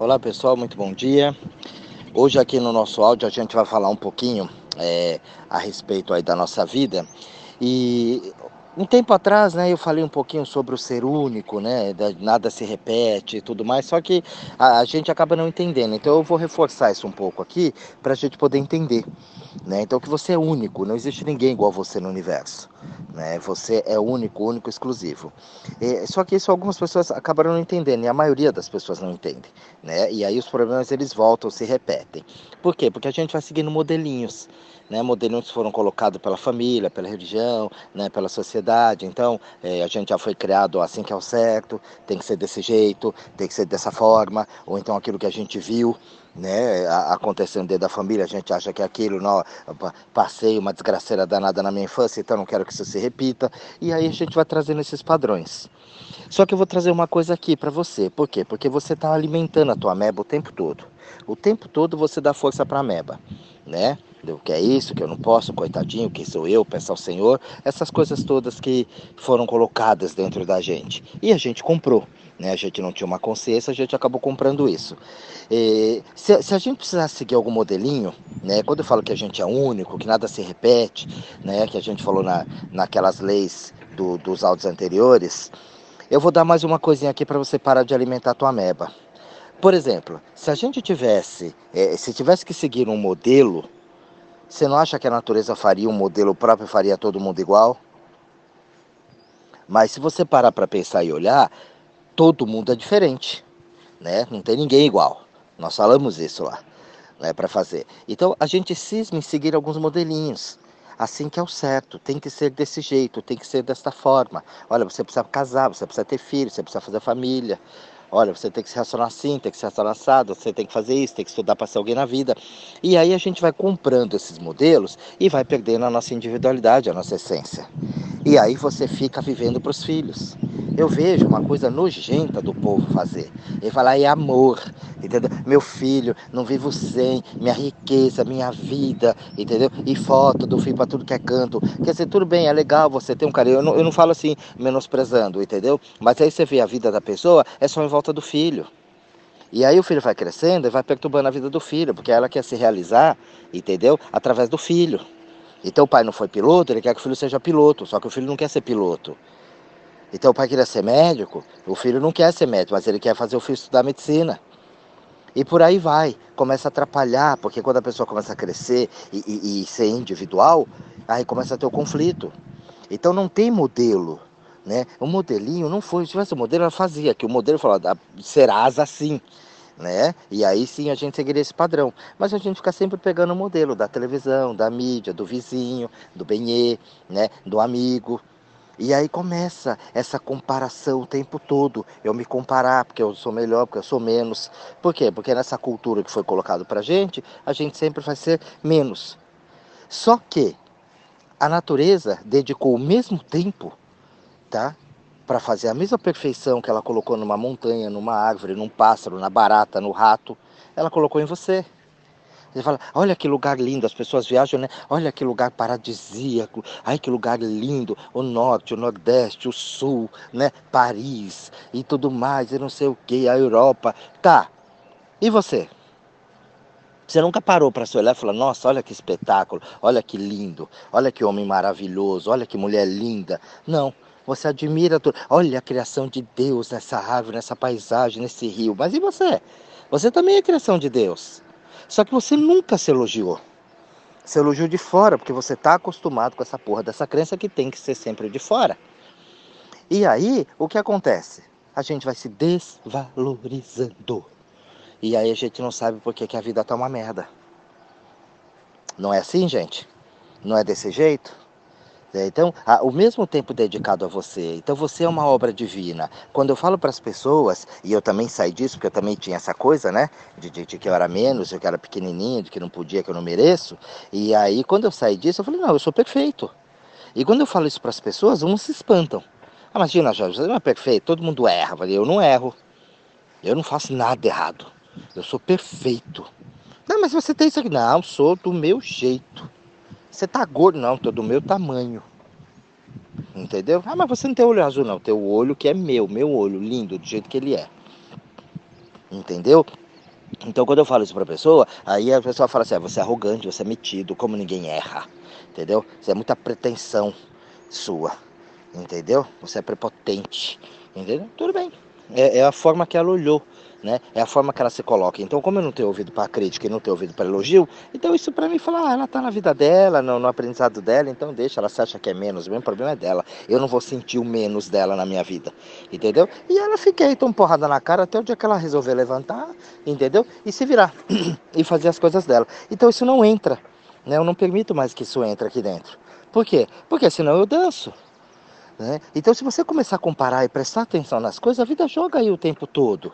Olá pessoal, muito bom dia. Hoje aqui no nosso áudio a gente vai falar um pouquinho é, a respeito aí da nossa vida e um tempo atrás, né, eu falei um pouquinho sobre o ser único, né, nada se repete e tudo mais, só que a, a gente acaba não entendendo. Então eu vou reforçar isso um pouco aqui para a gente poder entender, né? Então que você é único, não existe ninguém igual você no universo, né? Você é único, único, exclusivo. E, só que isso algumas pessoas acabaram não entendendo e a maioria das pessoas não entende, né? E aí os problemas eles voltam, se repetem. Por quê? Porque a gente vai seguindo modelinhos né, modelos que foram colocados pela família, pela religião, né, pela sociedade. Então, é, a gente já foi criado assim que é o certo, tem que ser desse jeito, tem que ser dessa forma, ou então aquilo que a gente viu né, acontecendo dentro da família, a gente acha que aquilo, não, passei uma desgraceira danada na minha infância, então não quero que isso se repita, e aí a gente vai trazendo esses padrões. Só que eu vou trazer uma coisa aqui para você, por quê? Porque você está alimentando a tua meba o tempo todo. O tempo todo você dá força para a meba, né? O que é isso, que eu não posso, coitadinho, quem sou eu, peço ao Senhor, essas coisas todas que foram colocadas dentro da gente. E a gente comprou, né? A gente não tinha uma consciência, a gente acabou comprando isso. E, se, se, a gente precisar seguir algum modelinho, né? Quando eu falo que a gente é único, que nada se repete, né? Que a gente falou na, naquelas leis do, dos áudios anteriores, eu vou dar mais uma coisinha aqui para você parar de alimentar a tua meba. Por exemplo, se a gente tivesse, é, se tivesse que seguir um modelo, você não acha que a natureza faria um modelo próprio, faria todo mundo igual? Mas se você parar para pensar e olhar, todo mundo é diferente, né? Não tem ninguém igual. Nós falamos isso lá, né, para fazer. Então a gente cisma em seguir alguns modelinhos. Assim que é o certo, tem que ser desse jeito, tem que ser desta forma. Olha, você precisa casar, você precisa ter filho, você precisa fazer família. Olha, você tem que se relacionar assim, tem que se relacionar assado, você tem que fazer isso, tem que estudar para ser alguém na vida. E aí a gente vai comprando esses modelos e vai perdendo a nossa individualidade, a nossa essência. E aí você fica vivendo para os filhos. Eu vejo uma coisa nojenta do povo fazer. Ele fala, é amor, entendeu? Meu filho, não vivo sem, minha riqueza, minha vida, entendeu? E foto do filho para tudo que é canto. Quer dizer, tudo bem, é legal você ter um carinho. Eu não, eu não falo assim, menosprezando, entendeu? Mas aí você vê a vida da pessoa, é só em volta do filho. E aí o filho vai crescendo e vai perturbando a vida do filho, porque ela quer se realizar, entendeu? Através do filho. Então o pai não foi piloto, ele quer que o filho seja piloto, só que o filho não quer ser piloto. Então o pai queria ser médico, o filho não quer ser médico, mas ele quer fazer o filho estudar medicina. E por aí vai, começa a atrapalhar, porque quando a pessoa começa a crescer e, e, e ser individual, aí começa a ter o conflito. Então não tem modelo, né? O modelinho não foi, se tivesse o modelo, ela fazia, que o modelo falava, serás assim né? E aí sim a gente seguiria esse padrão. Mas a gente fica sempre pegando o modelo da televisão, da mídia, do vizinho, do benê, né? Do amigo. E aí começa essa comparação o tempo todo. Eu me comparar porque eu sou melhor, porque eu sou menos. Por quê? Porque nessa cultura que foi colocado pra gente, a gente sempre vai ser menos. Só que a natureza dedicou o mesmo tempo, tá? Para fazer a mesma perfeição que ela colocou numa montanha, numa árvore, num pássaro, na barata, no rato, ela colocou em você. Você fala, olha que lugar lindo, as pessoas viajam, né? Olha que lugar paradisíaco, ai que lugar lindo, o norte, o nordeste, o sul, né? Paris e tudo mais, e não sei o que, a Europa. Tá, e você? Você nunca parou para se olhar e falar, nossa, olha que espetáculo, olha que lindo, olha que homem maravilhoso, olha que mulher linda. Não, você admira tudo. Olha a criação de Deus nessa árvore, nessa paisagem, nesse rio. Mas e você? Você também é criação de Deus. Só que você nunca se elogiou. Se elogiou de fora, porque você está acostumado com essa porra dessa crença que tem que ser sempre de fora. E aí, o que acontece? A gente vai se desvalorizando. E aí a gente não sabe por que, que a vida tá uma merda. Não é assim, gente? Não é desse jeito? É, então, a, o mesmo tempo dedicado a você. Então, você é uma obra divina. Quando eu falo para as pessoas, e eu também saí disso, porque eu também tinha essa coisa, né? De, de, de, que eu era menos, de que eu era pequenininho, de que não podia, que eu não mereço. E aí, quando eu saí disso, eu falei: não, eu sou perfeito. E quando eu falo isso para as pessoas, uns se espantam. Ah, imagina, Jorge, você não é perfeito, todo mundo erra. Eu falei: eu não erro. Eu não faço nada errado. Eu sou perfeito. Não, mas você tem isso aqui. Não, sou do meu jeito. Você tá gordo? Não, tô do meu tamanho. Entendeu? Ah, mas você não tem olho azul, não. Tem o olho que é meu, meu olho, lindo, do jeito que ele é. Entendeu? Então, quando eu falo isso pra pessoa, aí a pessoa fala assim: ah, você é arrogante, você é metido, como ninguém erra. Entendeu? Isso é muita pretensão sua. Entendeu? Você é prepotente. Entendeu? Tudo bem. É, é a forma que ela olhou né? É a forma que ela se coloca. Então, como eu não tenho ouvido para crítica e não tenho ouvido para elogio, então isso para mim fala, ah, ela tá na vida dela, no, no, aprendizado dela, então deixa, ela se acha que é menos, o mesmo problema é dela. Eu não vou sentir o menos dela na minha vida, entendeu? E ela fica aí, tão porrada na cara até o dia que ela resolver levantar, entendeu? E se virar e fazer as coisas dela. Então isso não entra, né? Eu não permito mais que isso entre aqui dentro. Por quê? Porque senão eu danço. Né? Então, se você começar a comparar e prestar atenção nas coisas, a vida joga aí o tempo todo.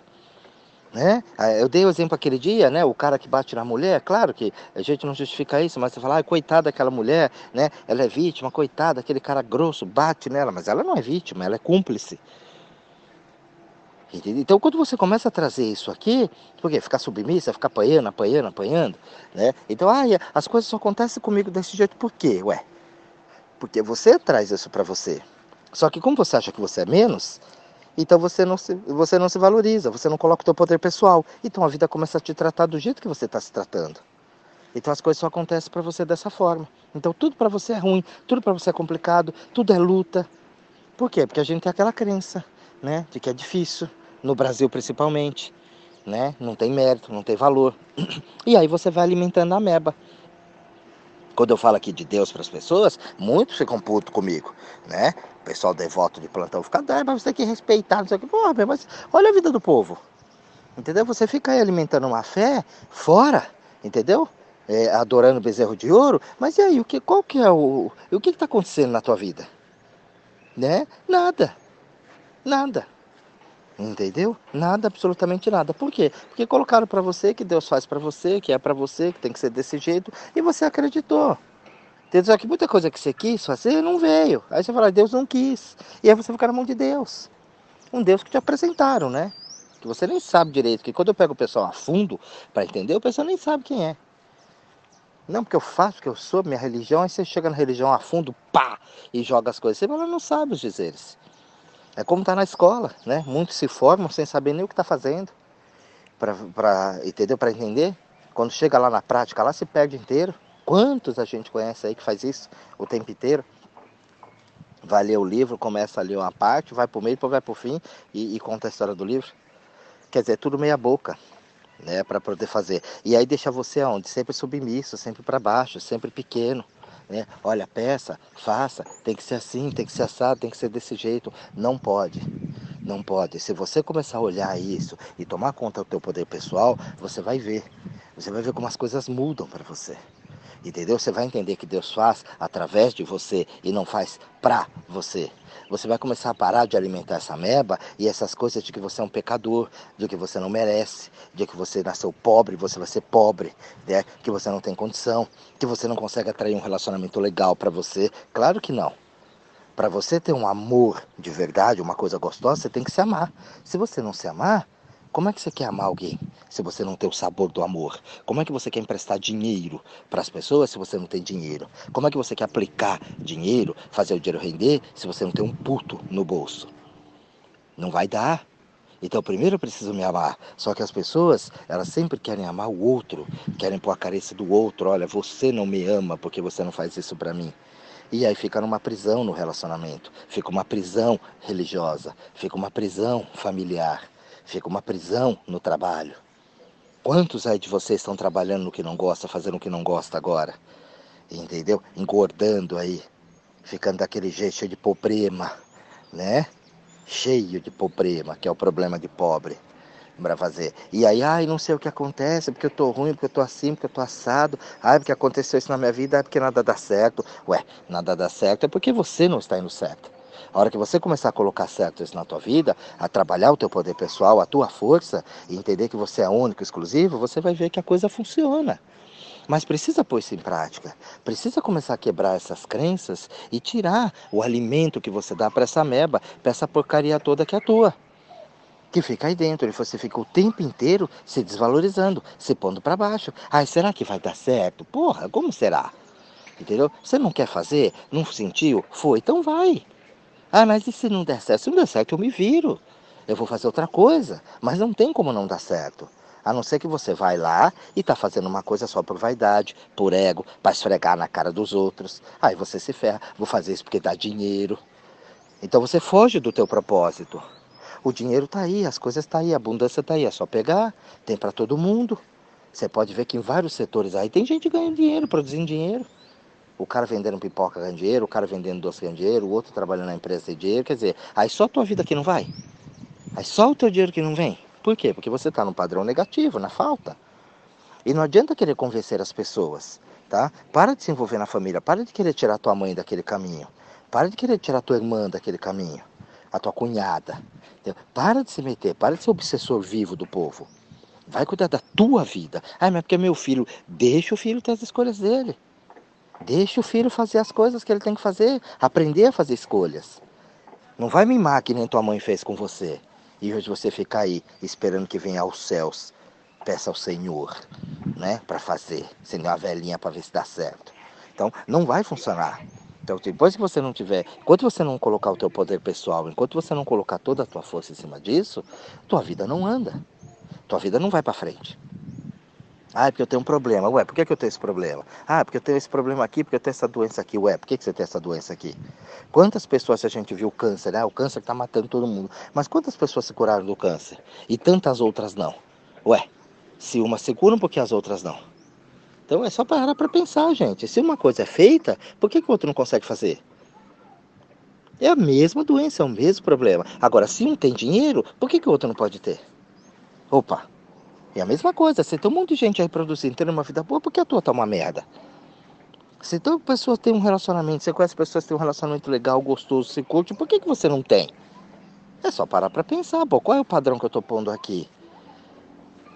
Né? Ah, eu dei o exemplo aquele dia, né? O cara que bate na mulher, claro que a gente não justifica isso, mas você fala, ah, coitada daquela mulher, né? Ela é vítima, coitada, aquele cara grosso bate nela, mas ela não é vítima, ela é cúmplice. Então, quando você começa a trazer isso aqui, porque ficar submissa, ficar apanhando, apanhando, apanhando, né? Então, ah, as coisas só acontecem comigo desse jeito, por quê? Ué, porque você traz isso para você. Só que como você acha que você é menos, então você não, se, você não se valoriza, você não coloca o teu poder pessoal. Então a vida começa a te tratar do jeito que você está se tratando. Então as coisas só acontecem para você dessa forma. Então tudo para você é ruim, tudo para você é complicado, tudo é luta. Por quê? Porque a gente tem aquela crença, né, de que é difícil, no Brasil principalmente, né? Não tem mérito, não tem valor. E aí você vai alimentando a meba. Quando eu falo aqui de Deus para as pessoas, muitos ficam putos comigo, né? Pessoal devoto de plantão fica, ah, mas você tem que respeitar, não sei o que. Porra, mas olha a vida do povo. Entendeu? Você fica aí alimentando uma fé fora, entendeu? É, adorando bezerro de ouro, mas e aí, o que, qual que é o. O que está acontecendo na tua vida? Né? Nada. Nada. Entendeu? Nada, absolutamente nada. Por quê? Porque colocaram para você que Deus faz para você, que é para você, que tem que ser desse jeito, e você acreditou. Só que muita coisa que você quis fazer não veio. Aí você fala, Deus não quis. E aí você fica na mão de Deus. Um Deus que te apresentaram, né? Que você nem sabe direito. Que quando eu pego o pessoal a fundo para entender, o pessoal nem sabe quem é. Não, porque eu faço, que eu sou, minha religião, aí você chega na religião a fundo, pá, e joga as coisas. Você fala, não sabe os dizeres. É como está na escola, né? Muitos se formam sem saber nem o que está fazendo, para entendeu? Para entender. Quando chega lá na prática, lá se perde inteiro. Quantos a gente conhece aí que faz isso o tempo inteiro? Vai ler o livro, começa a ler uma parte, vai para o meio, depois vai para o fim e, e conta a história do livro. Quer dizer, tudo meia boca, né, para poder fazer. E aí deixa você aonde? Sempre submisso, sempre para baixo, sempre pequeno. Né? Olha, peça, faça, tem que ser assim, tem que ser assado, tem que ser desse jeito. Não pode. Não pode. Se você começar a olhar isso e tomar conta do teu poder pessoal, você vai ver. Você vai ver como as coisas mudam para você. Entendeu? Você vai entender que Deus faz através de você e não faz para você. Você vai começar a parar de alimentar essa meba e essas coisas de que você é um pecador, de que você não merece, de que você nasceu pobre, você vai ser pobre, né? que você não tem condição, que você não consegue atrair um relacionamento legal para você. Claro que não. Para você ter um amor de verdade, uma coisa gostosa, você tem que se amar. Se você não se amar, como é que você quer amar alguém se você não tem o sabor do amor? Como é que você quer emprestar dinheiro para as pessoas se você não tem dinheiro? Como é que você quer aplicar dinheiro, fazer o dinheiro render se você não tem um puto no bolso? Não vai dar. Então, primeiro eu preciso me amar. Só que as pessoas, elas sempre querem amar o outro, querem pôr a careça do outro. Olha, você não me ama porque você não faz isso para mim. E aí fica numa prisão no relacionamento, fica uma prisão religiosa, fica uma prisão familiar fica uma prisão no trabalho. Quantos aí de vocês estão trabalhando no que não gosta, fazendo o que não gosta agora? Entendeu? Engordando aí, ficando daquele jeito cheio de problema, né? Cheio de problema, que é o problema de pobre para fazer. E aí, ai, não sei o que acontece, porque eu tô ruim, porque eu tô assim, porque eu tô assado, ai, porque aconteceu isso na minha vida, ai, porque nada dá certo. Ué, nada dá certo é porque você não está indo certo. A hora que você começar a colocar certo isso na tua vida, a trabalhar o teu poder pessoal, a tua força, e entender que você é único, exclusivo, você vai ver que a coisa funciona. Mas precisa pôr isso em prática. Precisa começar a quebrar essas crenças e tirar o alimento que você dá para essa meba, para essa porcaria toda que é tua. Que fica aí dentro. E você fica o tempo inteiro se desvalorizando, se pondo para baixo. Ai, será que vai dar certo? Porra, como será? Entendeu? Você não quer fazer? Não sentiu? Foi, então vai. Ah, mas e se não der certo? Se não der certo, eu me viro. Eu vou fazer outra coisa. Mas não tem como não dar certo. A não ser que você vai lá e está fazendo uma coisa só por vaidade, por ego, para esfregar na cara dos outros. Aí você se ferra. Vou fazer isso porque dá dinheiro. Então você foge do teu propósito. O dinheiro está aí, as coisas estão tá aí, a abundância está aí. É só pegar, tem para todo mundo. Você pode ver que em vários setores aí tem gente ganhando dinheiro, produzindo dinheiro. O cara vendendo pipoca ganha dinheiro, o cara vendendo doce ganha dinheiro, o outro trabalhando na empresa tem dinheiro. Quer dizer, aí só a tua vida que não vai. Aí só o teu dinheiro que não vem. Por quê? Porque você está no padrão negativo, na falta. E não adianta querer convencer as pessoas, tá? Para de se envolver na família, para de querer tirar tua mãe daquele caminho. Para de querer tirar tua irmã daquele caminho, a tua cunhada. Para de se meter, para de ser obsessor vivo do povo. Vai cuidar da tua vida. Ah, mas porque é meu filho. Deixa o filho ter as escolhas dele. Deixa o filho fazer as coisas que ele tem que fazer. Aprender a fazer escolhas. Não vai mimar que nem tua mãe fez com você. E hoje você fica aí esperando que venha aos céus, peça ao Senhor, né, para fazer, sendo uma velhinha para ver se dá certo. Então, não vai funcionar. Então, depois que você não tiver, enquanto você não colocar o teu poder pessoal, enquanto você não colocar toda a tua força em cima disso, tua vida não anda. Tua vida não vai para frente. Ah, é porque eu tenho um problema. Ué, por que, que eu tenho esse problema? Ah, porque eu tenho esse problema aqui, porque eu tenho essa doença aqui. Ué, por que, que você tem essa doença aqui? Quantas pessoas a gente viu câncer, né? O câncer está matando todo mundo. Mas quantas pessoas se curaram do câncer? E tantas outras não? Ué, se uma se curam, por que as outras não? Então é só parar para pensar, gente. Se uma coisa é feita, por que, que o outro não consegue fazer? É a mesma doença, é o mesmo problema. Agora, se um tem dinheiro, por que, que o outro não pode ter? Opa, é a mesma coisa, você tem um monte de gente aí produzindo, tendo uma vida boa, por que a tua tá uma merda? Se toda pessoa tem um relacionamento, você conhece pessoas que têm um relacionamento legal, gostoso, se curte, por que, que você não tem? É só parar para pensar, pô, qual é o padrão que eu tô pondo aqui?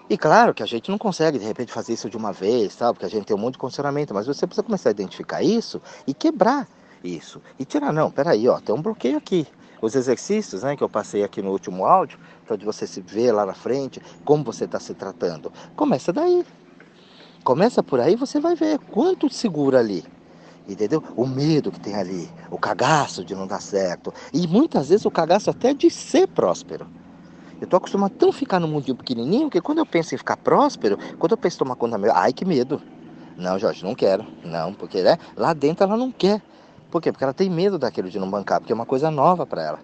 E claro que a gente não consegue de repente fazer isso de uma vez, sabe? Porque a gente tem um monte de condicionamento, mas você precisa começar a identificar isso e quebrar isso. E tirar, não, peraí, ó, tem um bloqueio aqui os exercícios né, que eu passei aqui no último áudio, de você se ver lá na frente, como você está se tratando. Começa daí. Começa por aí, você vai ver quanto segura ali. Entendeu? O medo que tem ali, o cagaço de não dar certo. E muitas vezes o cagaço até de ser próspero. Eu tô acostumado a tão ficar no mundinho pequenininho que quando eu penso em ficar próspero, quando eu penso em tomar conta meu, ai que medo. Não, Jorge, não quero. Não, porque né, lá dentro ela não quer. Por quê? Porque ela tem medo daquilo de não bancar, porque é uma coisa nova para ela.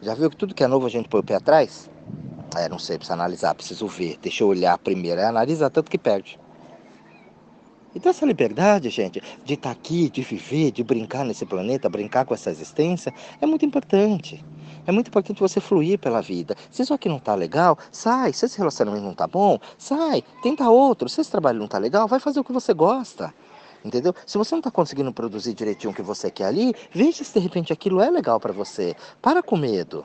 Já viu que tudo que é novo a gente põe o pé atrás? É, não sei, precisa analisar, preciso ver. Deixa eu olhar primeiro. É analisar tanto que perde. Então essa liberdade, gente, de estar tá aqui, de viver, de brincar nesse planeta, brincar com essa existência, é muito importante. É muito importante você fluir pela vida. Se isso aqui não tá legal, sai. Se esse relacionamento não tá bom, sai. Tenta outro. Se esse trabalho não tá legal, vai fazer o que você gosta. Entendeu? Se você não está conseguindo produzir direitinho o que você quer ali, veja se de repente aquilo é legal para você. Para com medo.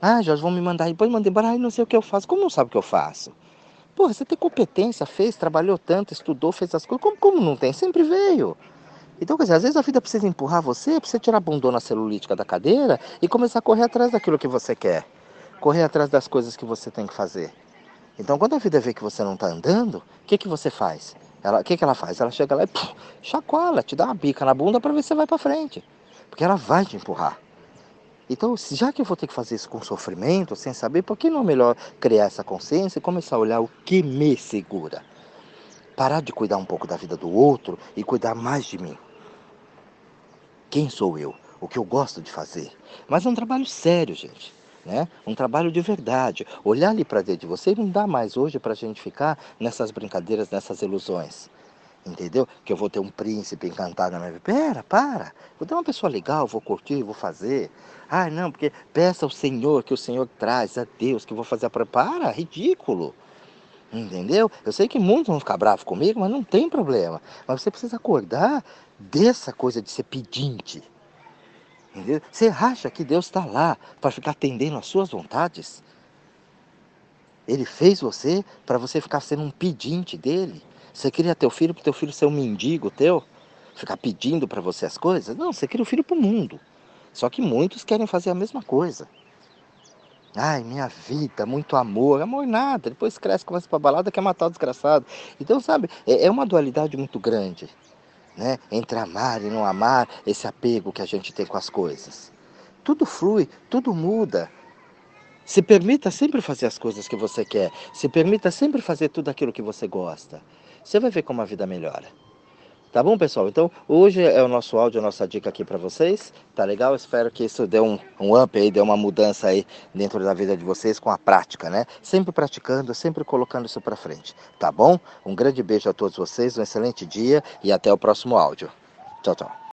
Ah, Jorge, vão me mandar depois mandei embora, ai, não sei o que eu faço. Como não sabe o que eu faço? Pô, você tem competência, fez, trabalhou tanto, estudou, fez as coisas. Como, como não tem? Sempre veio. Então, quer dizer, às vezes a vida precisa empurrar você, precisa tirar a bundona celulítica da cadeira e começar a correr atrás daquilo que você quer. Correr atrás das coisas que você tem que fazer. Então, quando a vida vê que você não está andando, o que, que você faz? Ela, o que, que ela faz? Ela chega lá e puf, te dá uma bica na bunda para ver se você vai para frente. Porque ela vai te empurrar. Então, já que eu vou ter que fazer isso com sofrimento, sem saber, por que não é melhor criar essa consciência e começar a olhar o que me segura? Parar de cuidar um pouco da vida do outro e cuidar mais de mim. Quem sou eu? O que eu gosto de fazer? Mas é um trabalho sério, gente né? Um trabalho de verdade. Olhar ali para dentro de você não dá mais hoje para a gente ficar nessas brincadeiras, nessas ilusões. Entendeu? Que eu vou ter um príncipe encantado na minha vida. Pera, para. Vou ter uma pessoa legal, vou curtir, vou fazer. Ah, não, porque peça ao Senhor que o Senhor traz, a Deus que eu vou fazer a Para, ridículo. Entendeu? Eu sei que muitos vão ficar bravos comigo, mas não tem problema. Mas você precisa acordar dessa coisa de ser pedinte. Entendeu? Você acha que Deus está lá para ficar atendendo às suas vontades? Ele fez você para você ficar sendo um pedinte dele. Você queria teu filho para teu filho ser um mendigo teu? Ficar pedindo para você as coisas? Não, você queria o filho para o mundo. Só que muitos querem fazer a mesma coisa. Ai, minha vida, muito amor. Amor nada. Depois cresce, começa para balada, quer matar o desgraçado. Então, sabe, é, é uma dualidade muito grande né? entre amar e não amar, esse apego que a gente tem com as coisas. Tudo flui, tudo muda. Se permita sempre fazer as coisas que você quer. Se permita sempre fazer tudo aquilo que você gosta. Você vai ver como a vida melhora. Tá bom, pessoal? Então, hoje é o nosso áudio, a nossa dica aqui para vocês. Tá legal? Espero que isso dê um, um up aí, dê uma mudança aí dentro da vida de vocês com a prática, né? Sempre praticando, sempre colocando isso para frente. Tá bom? Um grande beijo a todos vocês, um excelente dia e até o próximo áudio. Tchau, tchau.